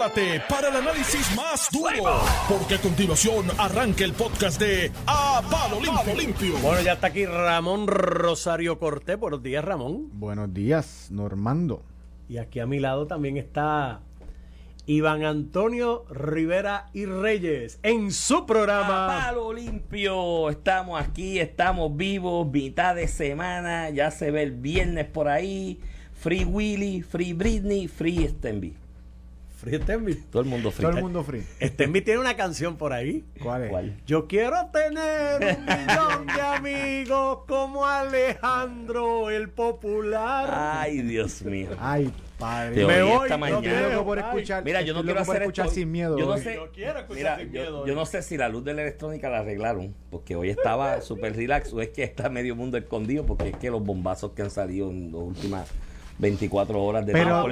prepárate para el análisis más duro, porque a continuación arranca el podcast de A Palo Limpio. Limpio. Bueno, ya está aquí Ramón Rosario Cortés. Buenos días, Ramón. Buenos días, Normando. Y aquí a mi lado también está Iván Antonio Rivera y Reyes en su programa. A palo limpio, estamos aquí, estamos vivos, mitad de semana, ya se ve el viernes por ahí. Free Willy, Free Britney, Free Stenby. Free Stenby. Todo el mundo free. Todo el mundo free. Stenby tiene una canción por ahí. ¿Cuál es? ¿Cuál? Yo quiero tener un millón de amigos como Alejandro el Popular. Ay, Dios mío. Ay, padre. Te Me voy, esta no mañana. quiero. loco por escuchar. Mira, yo no quiero hacer escuchar esto. sin miedo. Yo no hoy. sé. Yo quiero escuchar Mira, sin yo, miedo yo no sé si la luz de la electrónica la arreglaron, porque hoy estaba súper relax, o es que está medio mundo escondido, porque es que los bombazos que han salido en las últimas 24 horas de Pero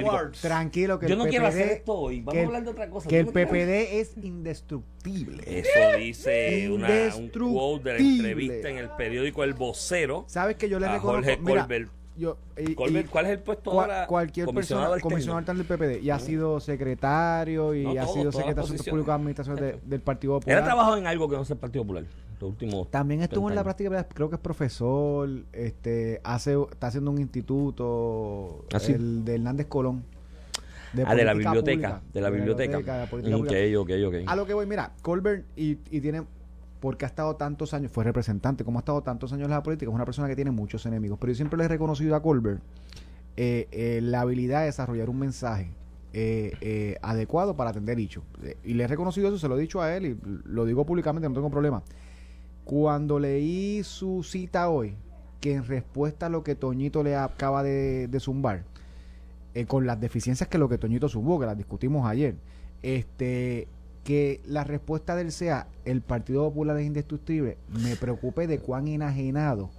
tranquilo que Yo el no quiero PPD hacer esto hoy. Vamos a hablar de otra cosa. Que el no quiero- PPD es indestructible. Eso dice una, un quote de la entrevista en el periódico El Vocero. ¿Sabes que yo le reconozco? Jorge Mira, Colbert. yo, y- Colbert, y ¿Cuál es el puesto ahora? Cualquier Comisionado persona, comisionado alterno del PPD. Y ha sido secretario y No, ha todo, sido secretario de Asuntos posiciones. Públicos de Administración de- del Partido Él ha Popular. trabajado en algo que no sea el Partido Popular. Los últimos También estuvo en la 30 años. práctica, creo que es profesor, este, hace, está haciendo un instituto, ¿Ah, sí? el de Hernández Colón. Ah, de la biblioteca. pública, De la biblioteca. de política Ok, pública. ok, ok. A lo que voy, mira, Colbert y, y tiene, porque ha estado tantos años, fue representante, como ha estado tantos años en la política, es una persona que tiene muchos enemigos. Pero yo siempre le he reconocido a Colbert eh, eh, la habilidad de desarrollar un mensaje eh, eh, adecuado para atender dicho. Eh, y le he reconocido eso, se lo he dicho a él y lo digo públicamente, no tengo problema. Cuando leí su cita hoy, que en respuesta a lo que Toñito le acaba de, de zumbar, eh, con las deficiencias que lo que Toñito subió, que las discutimos ayer, este que la respuesta del sea el Partido Popular es indestructible, me preocupe de cuán enajenado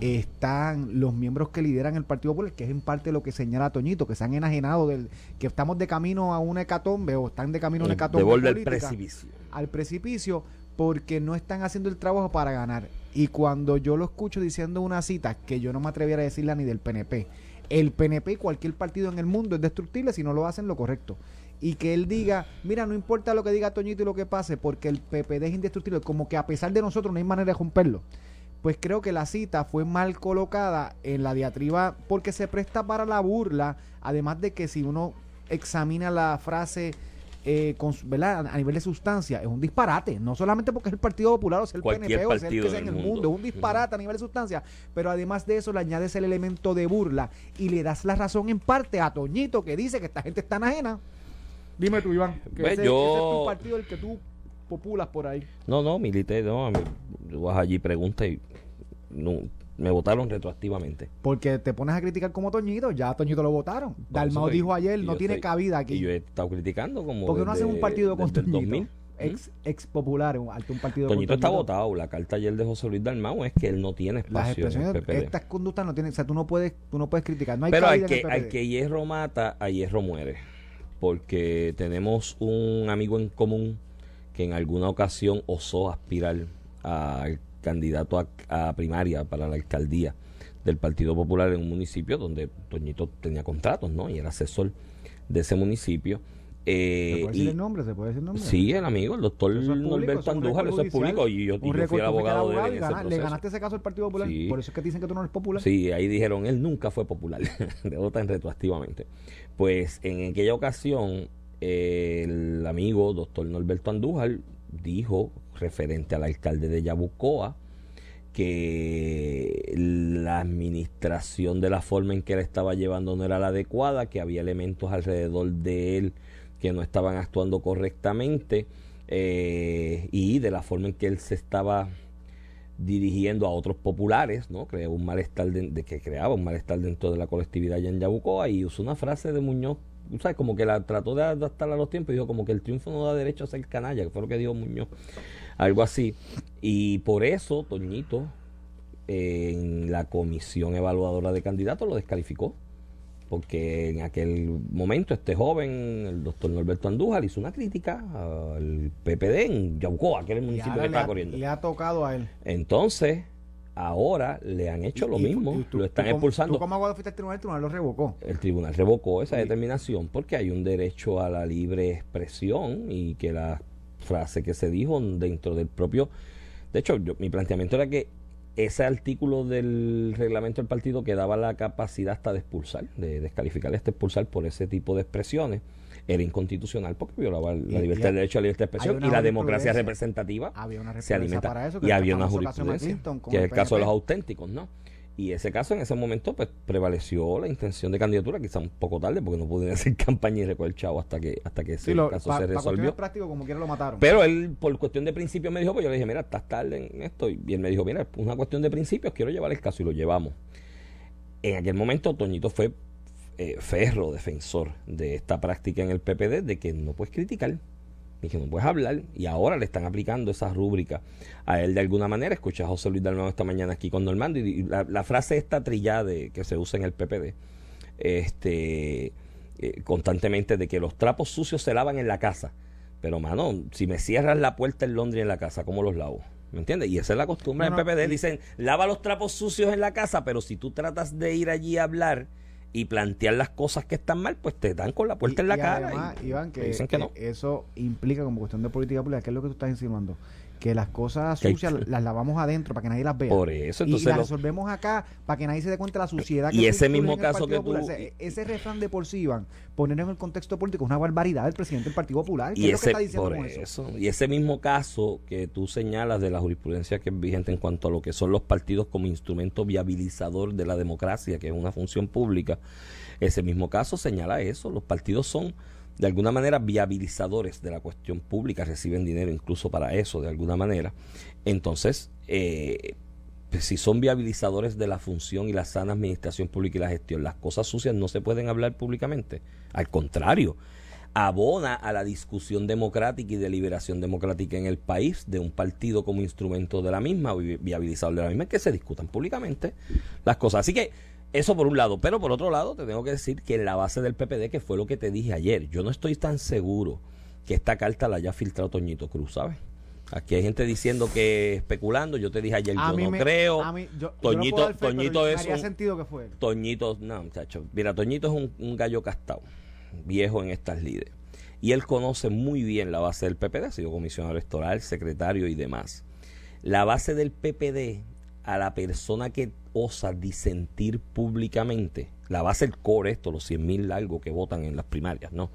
están los miembros que lideran el Partido Popular, que es en parte lo que señala Toñito, que se han enajenado del, que estamos de camino a una hecatombe o están de camino a una De hecatombe política precipicio. al precipicio porque no están haciendo el trabajo para ganar. Y cuando yo lo escucho diciendo una cita que yo no me atreviera a decirla ni del PNP, el PNP y cualquier partido en el mundo es destructible si no lo hacen lo correcto. Y que él diga, mira, no importa lo que diga Toñito y lo que pase, porque el PPD es indestructible, como que a pesar de nosotros no hay manera de romperlo. Pues creo que la cita fue mal colocada en la diatriba porque se presta para la burla, además de que si uno examina la frase eh, con, ¿verdad? a nivel de sustancia, es un disparate. No solamente porque es el Partido Popular o sea el Cualquier PNP o sea el que sea en el mundo. mundo. es un disparate a nivel de sustancia. Pero además de eso le añades el elemento de burla y le das la razón en parte a Toñito que dice que esta gente está ajena. Dime tú, Iván, que Pues ese, yo- ese es tu partido el que tú populas por ahí. No, no, milité, no. a mí- Tú vas allí, pregunta y no, me votaron retroactivamente. Porque te pones a criticar como Toñito, ya a Toñito lo votaron. Por eso dijo ayer, y no tiene estoy- cabida Y aquí. yo he estado criticando como. porque no hacen un partido con Toñito. 2000. Ex, ex popular, un, un partido con Toñito está votado. La carta ayer de José Luis Dalmau es que él no tiene Las espacio el expresiones, estas conductas no tienen, o sea, tú no puedes, tú no puedes criticar. No hay Pero al que, al que hierro mata, a hierro muere. Porque tenemos un amigo en común que en alguna ocasión osó aspirar al candidato a, a primaria para la alcaldía del Partido Popular en un municipio donde Toñito tenía contratos, ¿no? Y era asesor de ese municipio. Eh, ¿Se puede decir y- el nombre? ¿Se puede decir el nombre? Sí, el amigo, el doctor Eso es público, Norberto Andújar, eso es público. Y yo, y yo fui el abogado de él ese le ganaste ese caso al Partido Popular. Sí. Por eso es que dicen que tú no eres popular. Sí, ahí dijeron, él nunca fue popular, de votan retroactivamente. Pues en aquella ocasión, eh, el amigo doctor Norberto Andújar dijo, referente al alcalde de Yabucoa, que la administración de la forma en que él estaba llevando no era la adecuada, que había elementos alrededor de él que no estaban actuando correctamente eh, y de la forma en que él se estaba dirigiendo a otros populares, ¿no? Creó un malestar de que creaba un malestar dentro de la colectividad allá en Yabucoa y usó una frase de Muñoz, ¿sabes? Como que la trató de adaptar a los tiempos y dijo como que el triunfo no da derecho a ser canalla, que fue lo que dijo Muñoz, algo así. Y por eso Toñito en la comisión evaluadora de candidatos lo descalificó porque en aquel momento este joven, el doctor Norberto Andújar, hizo una crítica al PPD en Yabucoa, que era el municipio que estaba corriendo. le ha tocado a él. Entonces, ahora le han hecho lo Y- mismo, y tú- lo están tú expulsando. Tú como abogado fuiste al tribunal, el tribunal lo revocó. El tribunal revocó esa determinación porque hay un derecho a la libre expresión y que la frase que se dijo dentro del propio... De hecho, yo- mi planteamiento era que ese artículo del reglamento del partido que daba la capacidad hasta de expulsar, de descalificar hasta expulsar por ese tipo de expresiones, era inconstitucional porque violaba la libertad, el derecho a la libertad de expresión y la democracia representativa Había una se alimenta. para eso, que y había una jurisprudencia, que es el el caso de los auténticos, ¿no? Y ese caso, en ese momento, pues prevaleció la intención de candidatura, quizá un poco tarde, porque no pudieron hacer campaña y recoger chavo hasta que hasta que ese Sí, lo, caso pa- se pa resolvió. prácticas, como quiera lo mataron. Pero él, por cuestión de principio, me dijo, pues yo le dije, mira, estás tarde en esto. Y él me dijo, mira, es una cuestión de principios, quiero llevar el caso y lo llevamos. En aquel momento, Toñito fue eh, ferro defensor de esta práctica en el PPD, de que no puedes criticar, ni que no puedes hablar. Y ahora le están aplicando esa rúbrica a él de alguna manera. Escuché a José Luis Dalmau esta mañana aquí con Normando y, y la, la frase esta trillada de, que se usa en el PPD, este, eh, constantemente de que los trapos sucios se lavan en la casa. Pero, mano, si me cierras la puerta en Londres en la casa, ¿cómo los lavo? ¿Me entiendes? Y esa es la costumbre del no, PPD. Dicen, lava los trapos sucios en la casa, pero si tú tratas de ir allí a hablar y plantear las cosas que están mal, pues te dan con la puerta Y- en la y cara. Además, y Iván, que, dicen que que no. eso implica como cuestión de política pública, ¿qué es lo que tú estás insinuando? Que las cosas Que sucias las lavamos adentro para que nadie las vea. Por eso, y entonces las lo- resolvemos acá para que nadie se dé cuenta de la suciedad Y que ese surge mismo caso que tú- Popular. Sea, ese refrán de por sí, Iván, poner en el contexto político es una barbaridad del presidente del Partido Popular. ¿Qué Y es lo que ese, está diciendo por eso. Y ese mismo caso que tú señalas de la jurisprudencia que es vigente en cuanto a lo que son los partidos como instrumento viabilizador de la democracia, que es una función pública, ese mismo caso señala eso. Los partidos son de alguna manera viabilizadores de la cuestión pública, reciben dinero incluso para eso, de alguna manera. Entonces, eh, pues, si son viabilizadores de la función y la sana administración pública y la gestión, las cosas sucias no se pueden hablar públicamente. Al contrario, abona a la discusión democrática y de liberación democrática en el país de un partido como instrumento de la misma, vi- viabilizador de la misma, que se discutan públicamente las cosas. Así que eso por un lado, pero por otro lado te tengo que decir que en la base del PPD, que fue lo que te dije ayer, yo no estoy tan seguro que esta carta la haya filtrado Toñito Cruz, ¿sabes? Aquí hay gente diciendo que especulando, yo te dije ayer, A yo no me- creo. a mí- yo- yo no Toñito, dar fe, Toñito es un- sentido que fue. Toñito, no, muchacho. Mira, Toñito es un, un gallo castado, viejo en estas lides. Y él conoce muy bien la base del PPD, ha sido comisionado electoral, secretario y demás. La base del PPD, a la persona que osa disentir públicamente, la base del core, esto, los 100 mil largos que votan en las primarias, ¿no?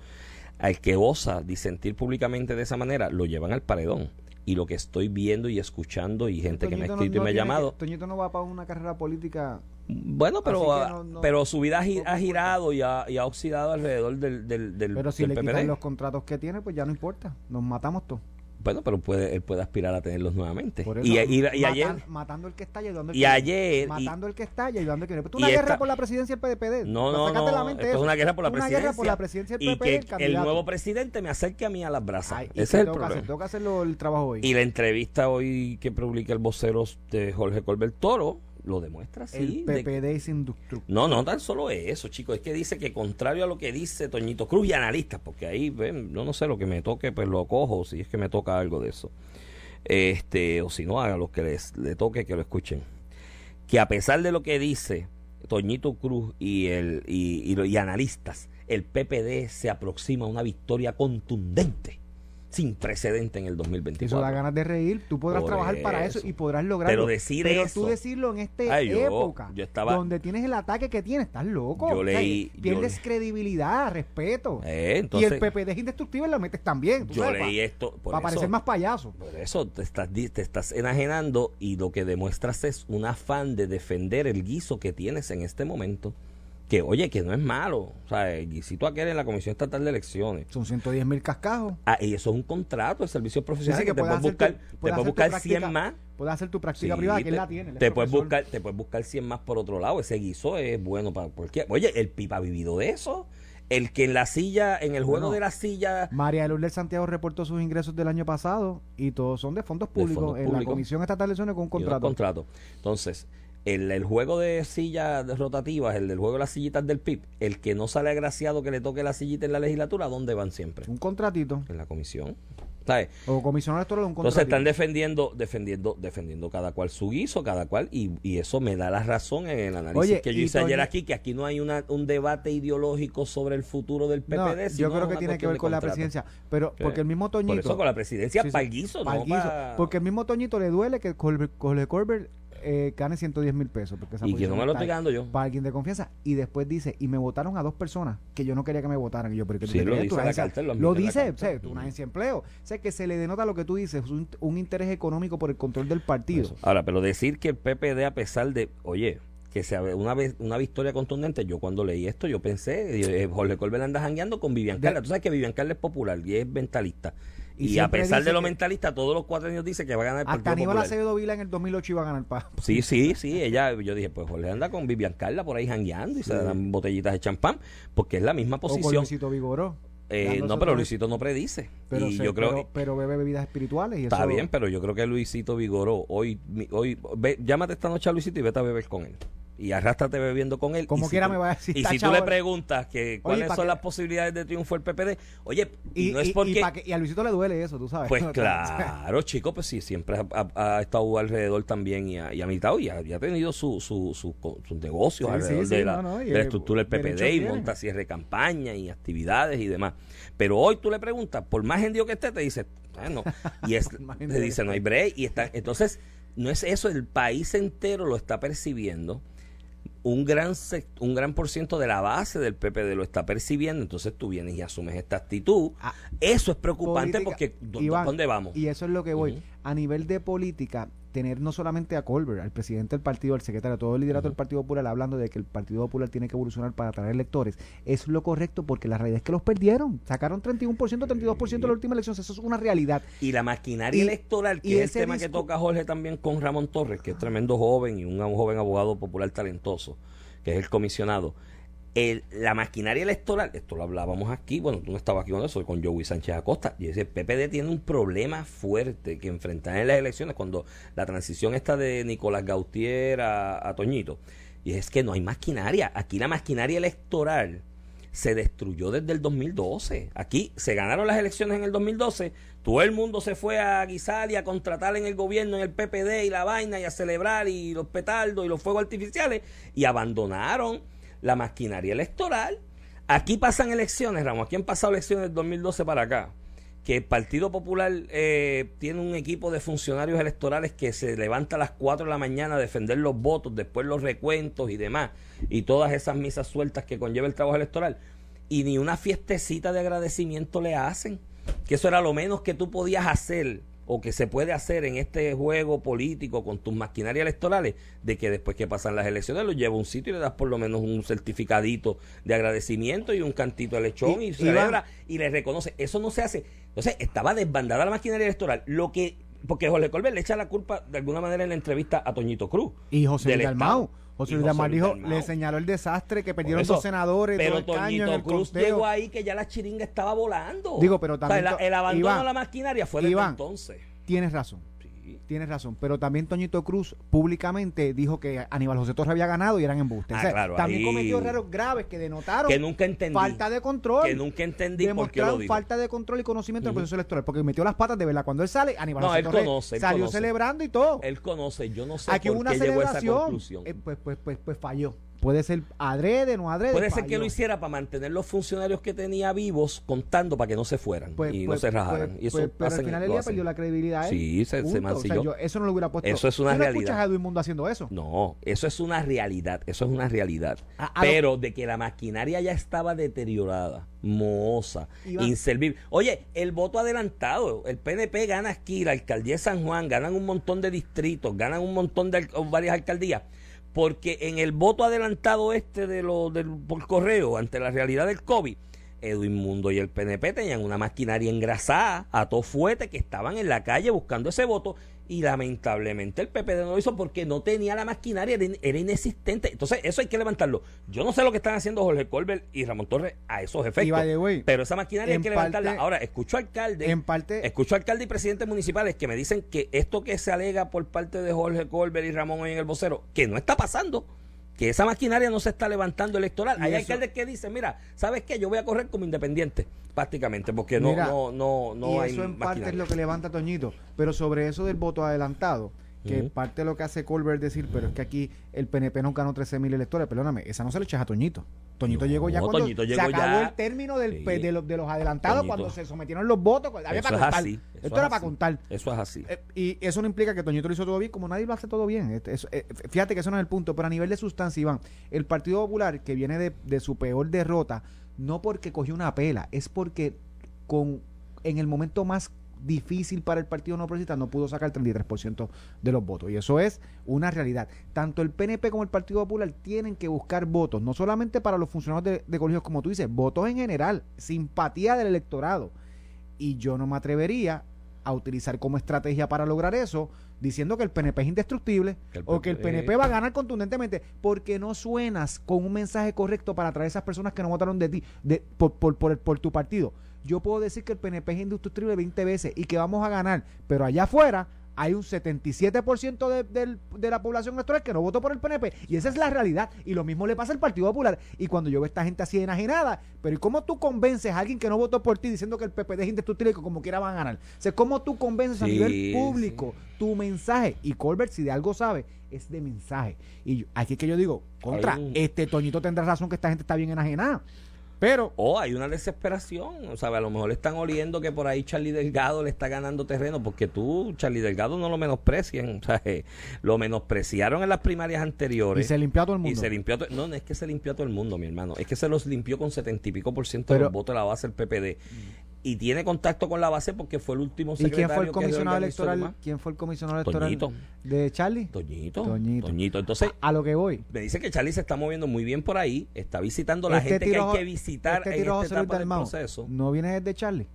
Al que osa disentir públicamente de esa manera, lo llevan al paredón. Y lo que estoy viendo y escuchando, y gente que me ha no- escrito no y me ha llamado, que- Toñito no va para una carrera política. bueno, pero, ah, no- no- pero su vida ha, girado y ha, y ha oxidado alrededor del, del, del, Pero si del le quitan los contratos que tiene, pues ya no importa. Nos matamos todos. Bueno, pero puede, él puede aspirar a tenerlos nuevamente. Eso, Y, y- y matan- ayer, matando el que está y ayudando el y que ayer, y- matando el que está y ayudando el que. Pues, y una guerra esta- por la presidencia del PDPD. no, no, Sácate la no, mente esto es una guerra por la Una presidencia. guerra por la presidencia del y PPD, que el nuevo presidente me acerque a mí a las brasas. Ay, y Ese que es el problema. hacer, tengo que hacerlo el trabajo hoy. Y la entrevista hoy que publica el vocero de Jorge Colbert Toro lo demuestra así. el de- PPD es indestructible. No, no tan solo eso, chicos. Es que dice que contrario a lo que dice Toñito Cruz y analistas, porque ahí, ven, yo no sé, lo que me toque, pues lo cojo, si es que me toca algo de eso. Este, o si no, a los que les le toque que lo escuchen. Que a pesar de lo que dice Toñito Cruz y, el, y, y, lo- y analistas, el PPD se aproxima a una victoria contundente, sin precedente en el 2024. Eso da ganas de reír. Tú podrás Por trabajar para eso eso. y podrás lograrlo. Pero decir Pero eso- tú decirlo en esta Ay, yo- época, yo estaba- donde tienes el ataque que tienes, estás loco. Yo O sea, leí- yo pierdes credibilidad, respeto. Eh, y entonces, el PPD es indestructible, lo metes también. tú yo sabes, leí pa- esto. Por para eso, parecer más payaso. Por eso te estás, te estás enajenando y lo que demuestras es un afán de defender el guiso que tienes en este momento. Que, oye, que no es malo. O sea, el guisito aquel en la Comisión Estatal de Elecciones. Son 110 mil cascajos. Ah, y eso es un contrato de servicios profesionales que, te puedes buscar, tu- te puedes buscar práctica- 100 más. Puedes hacer tu práctica Sí, privada, que él la tiene. él te puedes buscar, te puedes buscar 100 más por otro lado. Ese guiso es bueno para cualquier. Oye, el Pipa ha vivido de eso. El que en la silla, en el juego de la silla. María Lourdes Santiago reportó sus ingresos del año pasado y todos son de fondos públicos fondos en la. Comisión Estatal de Elecciones con un y unos contrato. Entonces, el, el juego de sillas rotativas, el del juego de las sillitas del PIB, el que no sale agraciado que le toque la sillita en la legislatura, ¿dónde van siempre? Un contratito. En la comisión. ¿sabes? O comisionado electoral un Entonces están defendiendo, defendiendo, defendiendo cada cual su guiso, cada cual, y, y eso me da la razón en el análisis Oye, que yo hice ayer aquí, que aquí no hay una, un debate ideológico sobre el futuro del No, PPD. sino yo creo que tiene que ver con la presidencia. Pero ¿Qué? porque el mismo Toñito. Por eso con la presidencia Sí, sí, para el guiso, no guiso. Porque el mismo Toñito le duele que Colbert, Colbert, eh, gane 110 mil pesos. Porque esa Y que no me lo estoy ganando yo. Para alguien de confianza. Y después dice, y me votaron a dos personas que yo no quería que me votaran. Y yo, pero ¿qué tú Sí, lo dice la agencia- lo la dice, sea, tú una agencia de empleo. O sea, que se le denota lo que tú dices, un, un interés económico por el control del partido. Eso. Ahora, pero decir que el PPD, a pesar de, oye, que sea una vez una victoria contundente, yo cuando leí esto, yo pensé, eh, Jorge Colbert anda jangueando con Vivian Carla. Tú sabes que Vivian Carla es popular y es mentalista. Y Y, a pesar de lo mentalista, todos los cuatro años dice que va a ganar el Hasta Partido Aníbal Popular. Acevedo Vila en el 2008 iba a ganar paz. Sí, sí, sí. Ella, yo dije, pues Jorge anda con Vivian Carla por ahí jangueando y se dan botellitas de champán, porque es la misma O con posición. Luisito Vigoró. Eh, no, pero Luisito no predice. Pero, y yo creo pero, pero bebe bebidas espirituales y Está eso- bien, pero yo creo que Luisito Vigoró, hoy, hoy ve- llámate esta noche a Luisito y vete a beber con él. Y arrástrate bebiendo con él. Como Y si quiera me va a decir, Y si tú le preguntas que cuáles ¿pa' son las posibilidades de triunfo del PPD, oye, y, Y, no es y- porque... y pa' que- y a Luisito le duele eso, tú sabes. Pues ¿no? claro, chico, pues sí, siempre ha, ha- ha estado alrededor también y ha, y militado y ha, y tenido su, su, su- sus negocios Sí, alrededor sí, de, sí, la, no, no, y de la el estructura del PPD y monta cierre de campaña y actividades y demás. Pero hoy tú le preguntas, por más gendio que esté, te dice, bueno, y es, te dice, no hay break. Y está, entonces, no es eso, el país entero lo está percibiendo un gran un gran por ciento de la base del PPD lo está percibiendo, entonces tú vienes y asumes esta actitud. Ah, Eso es preocupante política- porque ¿dó- Iván, ¿dónde vamos? Y eso es lo que voy. A nivel de política, tener no solamente a Colbert, al presidente del partido, al secretario, todo el liderato del Partido Popular hablando de que el Partido Popular tiene que evolucionar para atraer electores, es lo correcto porque la realidad es que los perdieron. Sacaron 31%, 32% en la última elección. Eso es una realidad. Y la maquinaria Y- electoral, que y es el tema que toca Jorge también con Ramón Torres, que es tremendo joven y un, un joven abogado popular talentoso, que es el comisionado. El- la maquinaria electoral, esto lo hablábamos aquí, bueno, tú no estabas aquí con eso, con Joey Sánchez Acosta, y ese PPD tiene un problema fuerte que enfrentar en las elecciones cuando la transición está de Nicolás Gautier a, a Toñito, y es que no hay maquinaria. Aquí la maquinaria electoral se destruyó desde el 2012. Aquí se ganaron las elecciones en el 2012. Todo el mundo se fue a guisar y a contratar en el gobierno, en el PPD y la vaina y a celebrar y los petardos y los fuegos artificiales y abandonaron la maquinaria electoral. Aquí pasan elecciones, Ramos. Aquí han pasado elecciones del 2012 para acá. Que el Partido Popular eh, tiene un equipo de funcionarios electorales que se levanta a las 4 de la mañana a defender los votos, después los recuentos y demás, y todas esas misas sueltas que conlleva el trabajo electoral. Y ni una fiestecita de agradecimiento le hacen. Que eso era lo menos que tú podías hacer o que se puede hacer en este juego político con tus maquinarias electorales, de que después que pasan las elecciones lo lleva a un sitio y le das por lo menos un certificadito de agradecimiento y un cantito de lechón Y- y, celebra y le reconoce. Eso no se hace. Entonces, estaba desbandada la maquinaria electoral. Lo que. Porque Jorge Colbert le echa la culpa de alguna manera en la entrevista a Toñito Cruz. Y José Dalmau. José Luis Dalmau dijo, Dalmau. le señaló el desastre que perdieron dos senadores, Pero el caño en Toñito el Cruz conteo. llegó ahí que ya la chiringa estaba volando. Digo, pero O sea, también el, el abandono Iván, de la maquinaria fue desde Iván, entonces. Tienes razón. Tienes razón, pero también Toñito Cruz públicamente dijo que Aníbal José Torres había ganado y eran embustes. Ah, O sea, claro, también ahí- cometió errores graves que denotaron Que nunca entendí. falta de control. Que nunca entendí por qué lo Demostraron dijo. falta de control y conocimiento del Ujú. proceso electoral, porque metió las patas de verdad. Cuando él sale, Aníbal No, José él Torres conoce, él salió conoce. celebrando y todo. Él conoce, yo no sé Aquí por hubo una qué llegó a esa celebración. conclusión. eh, pues, pues, pues, pues falló. Puede ser adrede, no adrede. Puede ser que lo hiciera para mantener los funcionarios que tenía vivos contando para que no se fueran Pues, y pues, no se rajaran. pues, y eso pues, pero al final el día perdió la credibilidad. Sí, se- se Punto. mancilló. O sea, yo eso no lo hubiera puesto. Eso es una Tú no realidad. escuchas a Edwin Mundo haciendo eso. No, eso es una realidad, eso es una realidad. A- a Pero de que la maquinaria ya estaba deteriorada, mohosa, Iván. inservible. Oye, el voto adelantado, el PNP gana aquí, la alcaldía de San Juan, ganan un montón de distritos, ganan un montón de varias alcaldías, porque en el voto adelantado este de lo del por correo ante la realidad del COVID, Edwin Mundo y el PNP tenían una maquinaria engrasada, a todo fuete, que estaban en la calle buscando ese voto y lamentablemente el PPD no lo hizo porque no tenía la maquinaria, era, in- era inexistente. Entonces, eso hay que levantarlo. Yo no sé lo que están haciendo Jorge Colbert y Ramón Torres a esos efectos. pero esa maquinaria hay que levantarla. Ahora, escucho alcalde. En parte, Escucho alcalde y presidentes municipales que me dicen que esto que se alega por parte de Jorge Colbert y Ramón hoy en el vocero, que no está pasando, que esa maquinaria no se está levantando electoral. Hay eso- alcaldes que dicen, mira, ¿sabes qué? Yo voy a correr como independiente, prácticamente, porque no, Mira, no, no, no y hay eso en parte es lo que levanta Toñito. Pero sobre eso del voto adelantado, que parte de lo que hace Colbert decir, pero es que aquí el PNP no ganó 13 mil electores. Perdóname, esa no se le echas a Toñito. Toñito No, llegó ya cuando Toñito se acabó ya. el término del, Sí. pe- de, los, de los adelantados, Toñito. cuando se sometieron los votos. Había Eso para es contar. así. eso Esto es era para contar. Eso es así. Eh, y eso no implica que Toñito lo hizo todo bien, como nadie lo hace todo bien. Este- eso- eh, fíjate que eso no es el punto, pero a nivel de sustancia, Iván, el Partido Popular, que viene de, de su peor derrota, no porque cogió una pela, es porque con en el momento más difícil para el Partido No Progresista no pudo sacar el 33% de los votos. Y eso es una realidad. Tanto el PNP como el Partido Popular tienen que buscar votos, no solamente para los funcionarios de, de colegios, como tú dices, votos en general, simpatía del electorado. Y yo no me atrevería a utilizar como estrategia para lograr eso, diciendo que el PNP es indestructible Que o que el PNP va a ganar contundentemente, porque no suenas con un mensaje correcto para atraer a esas personas que no votaron de ti, de, por, por, por, por tu partido. Yo puedo decir que el PNP es indestructible 20 veces y que vamos a ganar, pero allá afuera hay un 77% de, del- de la población electoral que no votó por el PNP y esa es la realidad. Y lo mismo le pasa al Partido Popular. Y cuando yo veo a esta gente así enajenada pero ¿y cómo tú convences a alguien que no votó por ti diciendo que el PPD es indestructible y que como quiera van a ganar? O sea, ¿cómo tú convences a nivel público tu mensaje? Y Colbert si de algo sabe es de mensaje. Y yo- aquí es que yo digo contra, este Toñito tendrá razón que esta gente está bien enajenada pero O hay una desesperación, o sea, a lo mejor están oliendo que por ahí Charlie Delgado le está ganando terreno, porque tú, Charlie Delgado, no lo menosprecian, o sea, eh, lo menospreciaron en las primarias y anteriores. se limpió a todo el Y mundo se limpió, a to- no, no es que se limpió a todo el mundo, mi hermano, es que se los limpió con setenta y pico por ciento de Pero- los votos de la base del PPD. Y tiene contacto con la base porque fue el último ¿Y secretario quién fue el comisionado electoral? ¿Quién fue el comisionado electoral Toñito. de Charlie? Toñito, Toñito. Toñito. Entonces, A, a lo que voy. me dice que Charlie se está moviendo muy bien por ahí, está visitando la Este gente que hay que visitar este en esta José etapa del proceso. ¿No viene desde Charlie?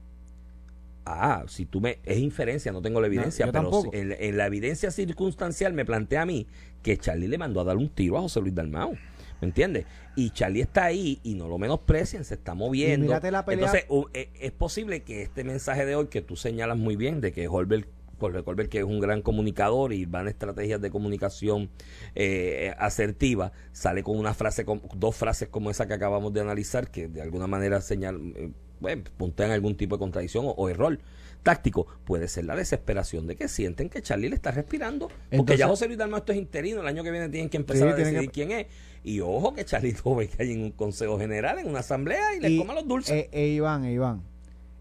Ah, si tú me. Es inferencia, no tengo la evidencia, pero en, en la evidencia circunstancial me plantea a mí que Charlie le mandó a dar un tiro a José Luis Dalmau. ¿Me entiendes? Y Charlie está ahí y no lo menosprecian, se está moviendo. La Entonces, u- e- es posible que este mensaje de hoy que tú señalas muy bien, de que Holbert, Jorge Colbert, que es un gran comunicador y van estrategias de comunicación eh, asertiva, sale con una frase, con, dos frases como esa que acabamos de analizar, que de alguna manera señal, eh, bueno, puntean algún tipo de contradicción o, o error táctico. Puede ser la desesperación de que sienten que Charlie le está respirando. Porque Entonces- ya José Luis Dalmau esto es interino, el año que viene tienen que empezar Sí, a decidir que- quién es. Y ojo que ve que hay en un consejo general, en una asamblea y le coma los dulces. Eh, eh, Iván, eh, Iván.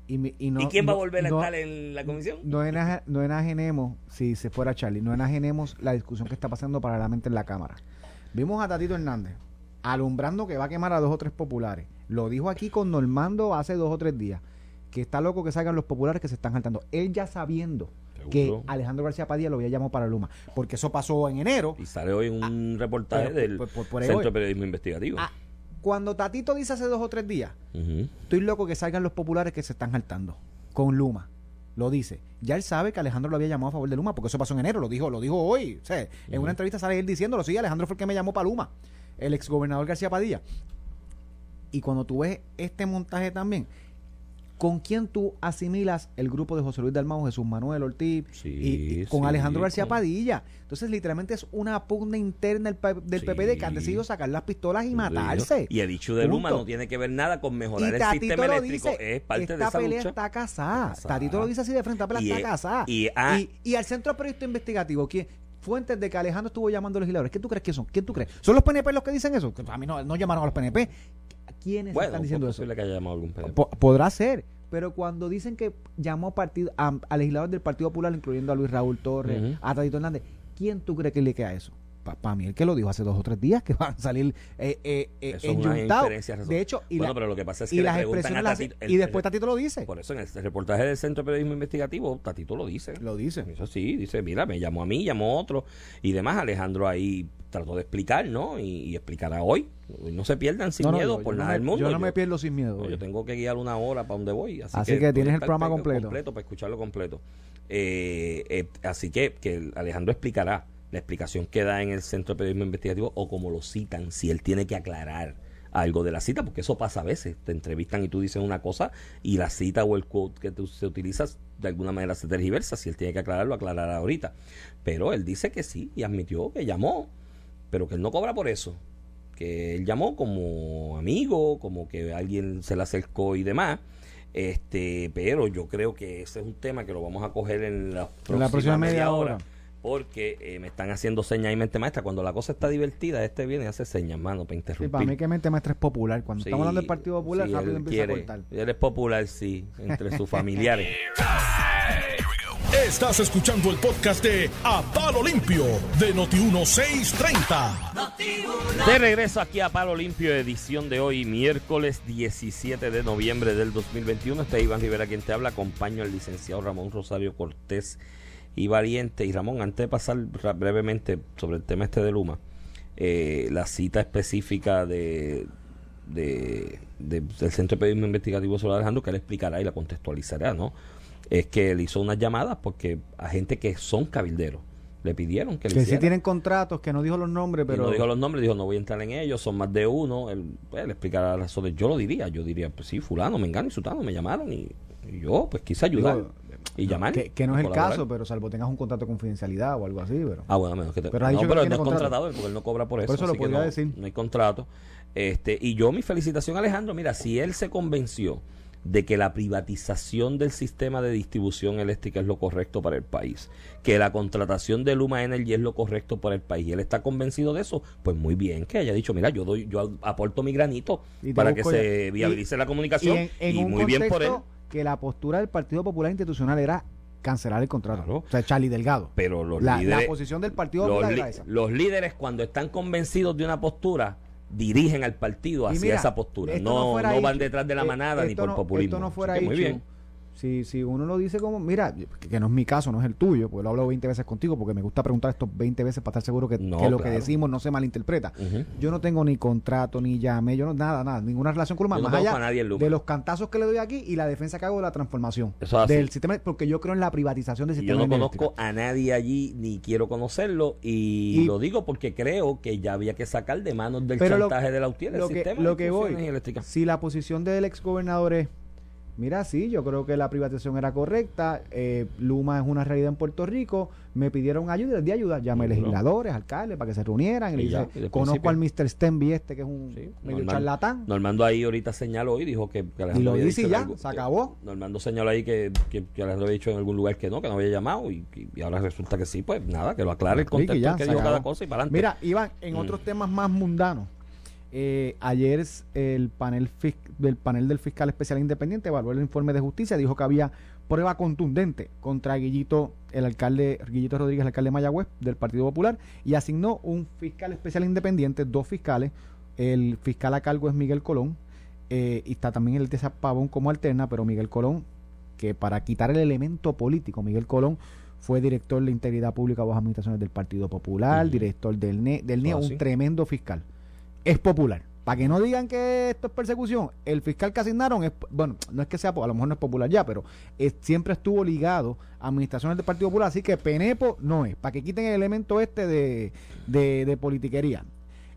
Y, y no- ¿Y quién va a volver a no- estar en la comisión? No, enaje- no enajenemos, si se fuera Charlie, no enajenemos la discusión que está pasando paralelamente en la Cámara. Vimos a Tatito Hernández alumbrando que va a quemar a dos o tres populares. Lo dijo aquí con Normando hace dos o tres días. Que está loco que salgan los populares que se están saltando. Él ya sabiendo que. Alejandro García Padilla lo había llamado para Luma. Porque eso pasó en enero. Y sale hoy un reportaje Ah, pero del por- por- por ahí Centro de Periodismo Investigativo. Ah, cuando Tatito dice hace dos o tres días, estoy loco que salgan los populares que se están saltando con Luma. Lo dice. Ya él sabe que Alejandro lo había llamado a favor de Luma, porque eso pasó en enero, lo dijo, lo dijo hoy. O sea, en una entrevista sale él diciéndolo, sí, Alejandro fue el que me llamó para Luma, el exgobernador García Padilla. Y cuando tú ves este montaje también, ¿con quién tú asimilas el grupo de José Luis Dalmau, Jesús Manuel Ortiz Sí, y, y con sí, Alejandro García con- Padilla? Entonces, literalmente es una pugna interna del, del Sí. PPD que han decidido sacar las pistolas y matarse. Y el dicho de Luma no tiene que ver nada con mejorar Y el sistema eléctrico. dice, es parte esta de esa pelea lucha. está casada. Casada. Tatito lo dice así de frente, esta pelea Y está es- casada. y- ah. y, al Centro Periodista Investigativo, ¿quién? Fuentes de que Alejandro estuvo llamando a los legisladores. ¿Qué tú crees que son? ¿Quién tú crees? ¿Son los PNP los que dicen eso? A mí no, no llamaron a los PNP. ¿Quiénes Bueno, están diciendo es eso? posible que haya llamado algún PNP. Po- podrá ser. Pero cuando dicen que llamó partido, a, a legisladores del Partido Popular, incluyendo a Luis Raúl Torres, a Tatito Hernández, ¿quién tú crees que le queda eso? Para mí, el que lo dijo hace dos o tres días, que van a salir eh, eh, eh. De hecho, y, bueno, la- pero lo que pasa es y que le las expresiones las- Tatito. el- y después el- Tatito lo dice. Por eso en el reportaje del Centro de Periodismo Investigativo, Tatito lo dice. Lo dice. Eso sí, dice, mira, me llamó a mí, llamó a otro y demás. Alejandro ahí trató de explicar, ¿no? Y, y explicará hoy. No se pierdan sin No, no, miedo yo- por yo nada del mundo. Yo no me pierdo sin miedo. Yo tengo que guiar una hora para donde voy. Así, Así que tienes el programa completo. completo para escucharlo completo. Eh, así que, que Alejandro explicará la explicación que da en el Centro de Periodismo Investigativo o como lo citan, si él tiene que aclarar algo de la cita, porque eso pasa a veces. Te entrevistan y tú dices una cosa y la cita o el quote que tú se utilizas de alguna manera se tergiversa. Si él tiene que aclararlo, aclarará ahorita. Pero él dice que sí y admitió que llamó pero que él no cobra por eso. Que él llamó como amigo, como que alguien se le acercó y demás. Este, pero yo creo que ese es un tema que lo vamos a coger en la próxima, media, hora. Porque eh, me están haciendo señas y mente maestra. Cuando la cosa está divertida, este viene y hace señas, mano, para interrumpir. Sí, para mí que mente maestra es popular. Cuando estamos hablando del Partido Popular, rápido empieza a cortar. Él es popular, sí, entre sus familiares. Estás escuchando el podcast de A Palo Limpio de Noti1630. De regreso aquí a Palo Limpio, edición de hoy, miércoles 17 de noviembre del 2021. Este es Iván Rivera quien te habla. Acompaño al licenciado Ramón Rosario Cortés y Valiente. Y Ramón, antes de pasar brevemente sobre el tema este de Luma, eh, la cita específica de, de, del Centro de Periodismo Investigativo sobre Alejandro, que él explicará y la contextualizará, ¿no? es que él hizo unas llamadas porque a gente que son cabilderos le pidieron que le Que sí tienen contratos, que no dijo los nombres, pero... no dijo los nombres, dijo no voy a entrar en ellos, son más de uno. Él, pues, él explicará las razones. Yo lo diría, yo diría, pues sí, fulano, me engañan, sutano, me llamaron y, yo pues quise ayudar. Y llamar. Que, no es el caso, pero salvo tengas un contrato de confidencialidad o algo así. Pero, ah, bueno, menos que te, Pero, no, pero él no es contratado porque él no cobra por eso. Por eso lo podría decir. No hay contrato. Este, y yo mi felicitación a Alejandro, mira, si él se convenció de que la privatización del sistema de distribución eléctrica es lo correcto para el país, que la contratación de Luma Energy es lo correcto para el país y él está convencido de eso, pues muy bien que haya dicho, mira, yo doy yo aporto mi granito para que se viabilice la comunicación y, muy bien por él. Que la postura del Partido Popular Institucional era cancelar el contrato. O sea, Charlie Delgado. Pero los la, líderes, la posición del Partido Popular era esa. Los líderes cuando están convencidos de una postura dirigen al partido hacia esa postura. No, no, van detrás de la manada ni por populismo. Esto no fuera muy bien si, si uno lo dice como, mira, que, no es mi caso, no es el tuyo, porque lo hablo 20 veces contigo, porque me gusta preguntar esto 20 veces para estar seguro que, lo que decimos no se malinterpreta. Yo no tengo ni contrato, ni llame, yo no, nada, nada, ninguna relación con Luma, más allá de los cantazos que le doy aquí y la defensa que hago de la transformación del sistema, porque yo creo en la privatización del sistema Yo no conozco a nadie allí, ni quiero conocerlo, y, lo digo porque creo que ya había que sacar de manos del chantaje de la UTIER el lo sistema lo que voy, si la posición del ex gobernador es mira, sí, yo creo que la privatización era correcta, eh, Luma es una realidad en Puerto Rico, me pidieron ayuda, de ayuda, llamé a legisladores, alcaldes, para que se reunieran, y le conozco al Mr. Stenby este, que es un medio charlatán. Normando ahí ahorita señaló y dijo que, que y lo dice ya, se acabó. Normando señaló ahí que, que, que había dicho en algún lugar que no, que no había llamado, y, ahora resulta que sí, pues nada, que lo aclare el contexto que, dijo cada cosa y para adelante. Mira, Iván, en mm. otros temas más mundanos, eh, ayer el panel del panel del fiscal especial independiente evaluó el informe de justicia, dijo que había prueba contundente contra Guillito, el alcalde Guillito Rodríguez, el alcalde de Mayagüez del Partido Popular, y asignó un fiscal especial independiente, dos fiscales. El fiscal a cargo es Miguel Colón, eh, y está también el de Pavón como alterna, pero Miguel Colón, que para quitar el elemento político, Miguel Colón fue director de Integridad Pública bajo administraciones del Partido Popular, director del NE, del NE un tremendo fiscal es popular. Para que no digan que esto es persecución, el fiscal que asignaron es, bueno, no es que sea, a lo mejor no es popular ya, pero siempre estuvo ligado a administraciones del Partido Popular, así que Penepo no es, para que quiten el elemento este de, de, politiquería.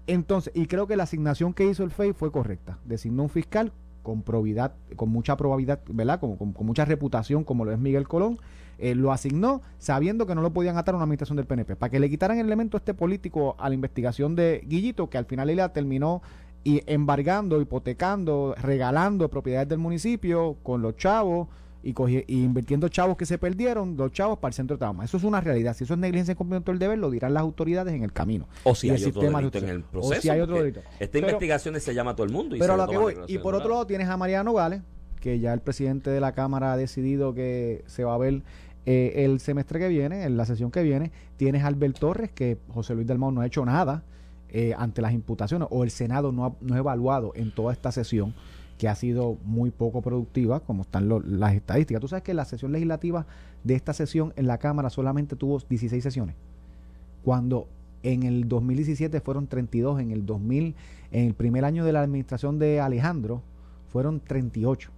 Entonces, y creo que la asignación que hizo el FEI fue correcta. Designó un fiscal con probidad, con mucha probabilidad, ¿verdad? Con, con, mucha reputación, como lo es Miguel Colón, eh, lo asignó sabiendo que no lo podían atar a una administración del PNP, para que le quitaran el elemento este político a la investigación de Guillito, que al final ella terminó y embargando, hipotecando, regalando propiedades del municipio con los chavos y, invirtiendo chavos que se perdieron, los chavos para el centro de trauma. Eso es una realidad. Si eso es negligencia en cumplimiento del deber, lo dirán las autoridades en el camino. O si hay otro delito en el proceso. si hay otro delito. Esta investigación se llama a todo el mundo. Y pero lo que voy, y por otro lado tienes a Mariano Gales, que ya el presidente de la Cámara ha decidido que se va a ver eh, el semestre que viene, en la sesión que viene, tienes Albert Torres, que José Luis Dalmau no ha hecho nada eh, ante las imputaciones, o el Senado no ha, evaluado en toda esta sesión, que ha sido muy poco productiva, como están las estadísticas. Tú sabes que la sesión legislativa de esta sesión en la Cámara solamente tuvo 16 sesiones, cuando en el 2017 fueron 32, en el 2000, en el primer año de la administración de Alejandro, fueron 38,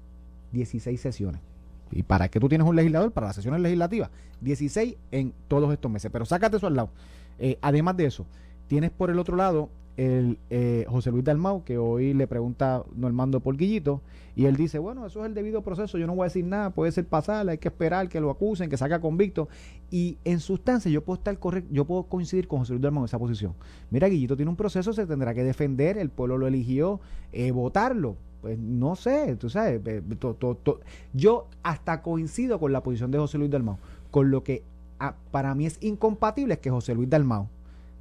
16 sesiones. ¿Y para qué tú tienes un legislador? Para las sesiones legislativas. 16 en todos estos meses. Pero sácate eso al lado. Eh, además de eso, tienes por el otro lado el, eh, José Luis Dalmau, que hoy le pregunta Normando por Guillito, y él dice, bueno, eso es el debido proceso, yo no voy a decir nada, puede ser pasar, hay que esperar que lo acusen, que salga convicto. Y en sustancia yo puedo estar correcto, yo puedo coincidir con José Luis Dalmau en esa posición. Mira, Guillito tiene un proceso, se tendrá que defender, el pueblo lo eligió, eh, votarlo. Pues no sé, tú sabes, yo hasta coincido con la posición de José Luis Dalmau, con lo que ah, para mí es incompatible es que José Luis Dalmau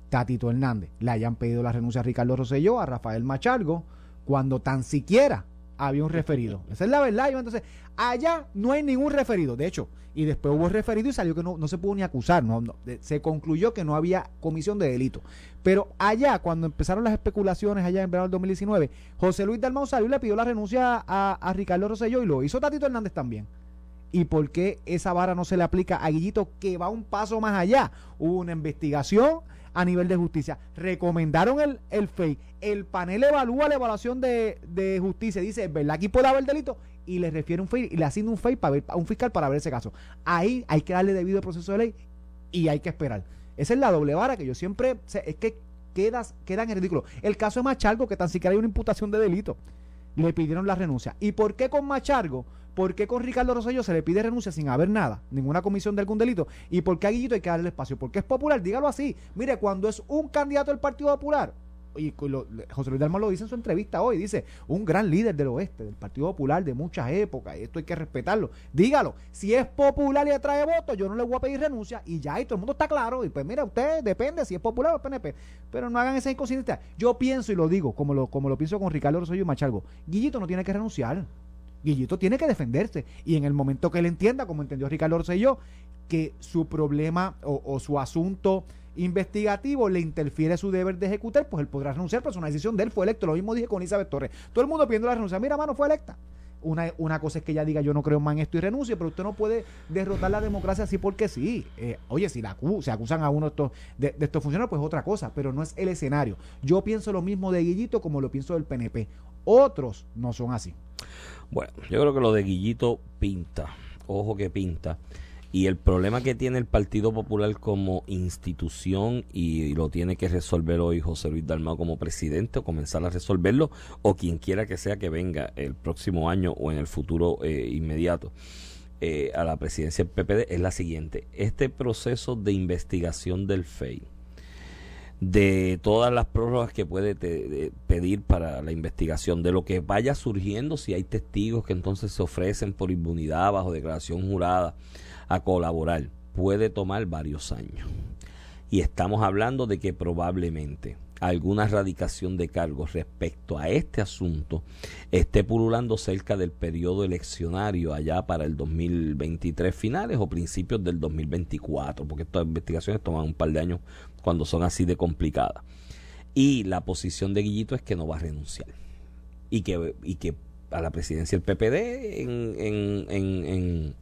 Tatito Hernández le hayan pedido la renuncia a Ricardo Rosselló, a Rafael Machargo, cuando tan siquiera había un referido. Esa es la verdad. Entonces, allá no hay ningún referido. De hecho, y después hubo referido y salió que no, se pudo ni acusar. No, se concluyó que no había comisión de delito. Pero allá, cuando empezaron las especulaciones allá en verano del 2019, José Luis Dalmau salió y le pidió la renuncia a, a Ricardo Rosselló y lo hizo Tatito Hernández también. ¿Y por qué esa vara no se le aplica a Guillito que va un paso más allá? Hubo una investigación a nivel de justicia. Recomendaron el, el FEI. El panel evalúa la evaluación de, de justicia. Dice, ¿verdad? Aquí puede haber delito. Y le refiere un FEI y le asigna un FEI para ver, a un fiscal para ver ese caso. Ahí hay que darle debido proceso de ley y hay que esperar. Esa es la doble vara que yo siempre. Es que quedas, quedan en ridículo. El caso de Machargo, que tan siquiera hay una imputación de delito. Le pidieron la renuncia. ¿Y por qué con Machargo? ¿Por qué con Ricardo Rosselló se le pide renuncia sin haber nada, ninguna comisión de algún delito? ¿Y por qué a Guillito hay que darle espacio? Porque es popular, dígalo así. Mire, cuando es un candidato del Partido Popular, y José Luis Dalmau lo dice en su entrevista hoy, dice, un gran líder del oeste, del Partido Popular de muchas épocas, y esto hay que respetarlo. Dígalo, si es popular y atrae votos, yo no le voy a pedir renuncia, y ya, y todo el mundo está claro, y pues mira, usted depende si es popular o PNP, pero no hagan esa inconsistencia. Yo pienso y lo digo, como lo, como lo pienso con Ricardo Rosselló y Machalgo, Guillito no tiene que renunciar. Guillito tiene que defenderse. Y en el momento que él entienda, como entendió Ricardo Rosselló, que su problema o, su asunto investigativo le interfiere su deber de ejecutar, pues él podrá renunciar, pero es una decisión de él, fue electo. Lo mismo dije con Elizabeth Torres. Todo el mundo pidiendo la renuncia. Mira, mano, fue electa. Una, una, cosa es que ella diga yo no creo más en esto y renuncie, pero usted no puede derrotar la democracia así porque sí. Eh, oye, si la se acusan a uno de estos, de, de estos funcionarios, pues otra cosa, pero no es el escenario. Yo pienso lo mismo de Guillito como lo pienso del PNP. Otros no son así. Bueno, yo creo que lo de Guillito pinta, ojo que pinta. Y el problema que tiene el Partido Popular como institución y lo tiene que resolver hoy José Luis Dalmao como presidente o comenzar a resolverlo o quien quiera que sea que venga el próximo año o en el futuro eh, inmediato eh, a la presidencia del PPD es la siguiente. Este proceso de investigación del FEI de todas las prórrogas que puede pedir para la investigación, de lo que vaya surgiendo, si hay testigos que entonces se ofrecen por inmunidad bajo declaración jurada a colaborar, puede tomar varios años. Y estamos hablando de que probablemente alguna erradicación de cargos respecto a este asunto esté pululando cerca del periodo eleccionario allá para el 2023 finales o principios del 2024, porque estas investigaciones toman un par de años cuando son así de complicadas. Y la posición de Guillito es que no va a renunciar. Y que, y que a la presidencia del PPD en, en, en, en,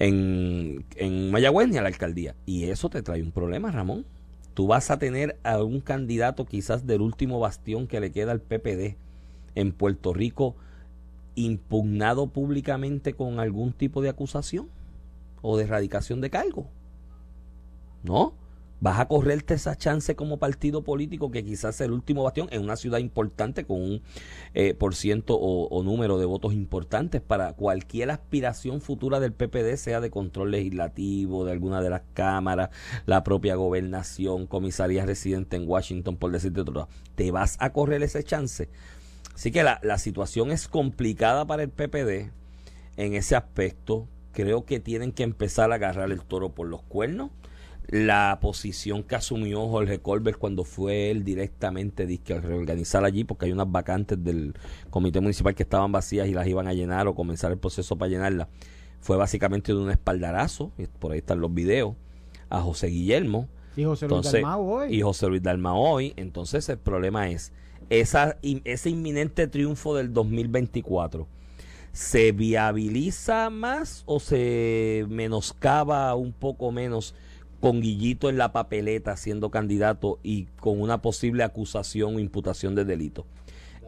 en Mayagüez ni a la alcaldía. Y eso te trae un problema, Ramón. Tú vas a tener a un candidato quizás del último bastión que le queda al PPD en Puerto Rico impugnado públicamente con algún tipo de acusación o de erradicación de cargo. ¿No? Vas a correrte esa chance como partido político que quizás es el último bastión en una ciudad importante con un eh, por ciento o, número de votos importantes para cualquier aspiración futura del PPD, sea de control legislativo, de alguna de las cámaras, la propia gobernación, comisaría residente en Washington, por decirte otro. Te vas a correr ese chance. Así que la situación es complicada para el PPD en ese aspecto. Creo que tienen que empezar a agarrar el toro por los cuernos la posición que asumió Jorge Colbert cuando fue él directamente a reorganizar allí, porque hay unas vacantes del comité municipal que estaban vacías y las iban a llenar o comenzar el proceso para llenarlas, fue básicamente de un espaldarazo, por ahí están los videos, a José Guillermo. Y José Luis entonces, hoy. Y José Luis Dalmao hoy. Entonces el problema es, esa, ese inminente triunfo del 2024. ¿Se viabiliza más o se menoscaba un poco menos con Guillito en la papeleta siendo candidato y con una posible acusación o imputación de delito?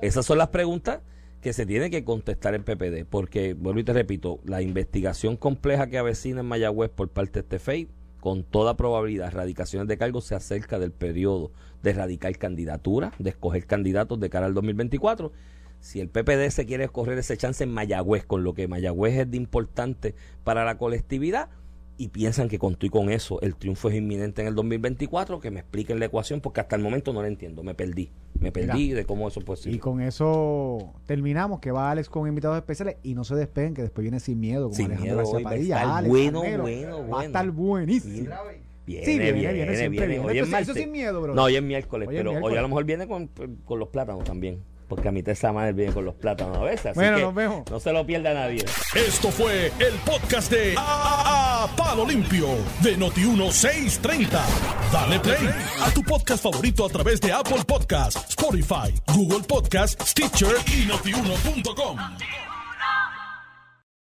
Esas son las preguntas que se tiene que contestar el PPD, porque, vuelvo y te repito, la investigación compleja que avecina en Mayagüez por parte de este FEI, con toda probabilidad, erradicaciones de cargos se acerca del periodo de erradicar candidatura, de escoger candidatos de cara al 2024. Si el PPD se quiere escoger ese chance en Mayagüez, con lo que Mayagüez es de importante para la colectividad, y piensan que con tú y con eso el triunfo es inminente en el 2024, que me expliquen la ecuación, porque hasta el momento no la entiendo, me perdí, me perdí de cómo eso es posible. Y con eso terminamos, que va Alex con invitados especiales y no se despeguen, que después viene sin miedo, como Sin Alejandro miedo, hoy va a Padilla, estar Alex bueno, bueno, Va a bueno. estar buenísimo. Viene, Sí, viene, viene, viene, viene, siempre viene. viene. Hoy es Eso- eso martes. sin miedo, bro. No, hoy es miércoles, Hoy es pero hoy miércoles. a lo mejor viene con, con los plátanos también. Porque a mi esa madre viene con los plátanos a veces. Así Bueno, que nos vemos. No se lo pierda nadie. Esto fue el podcast de A, A- Palo Limpio de Noti1630. Dale play a tu podcast favorito a través de Apple Podcasts, Spotify, Google Podcasts, Stitcher y notiuno.com.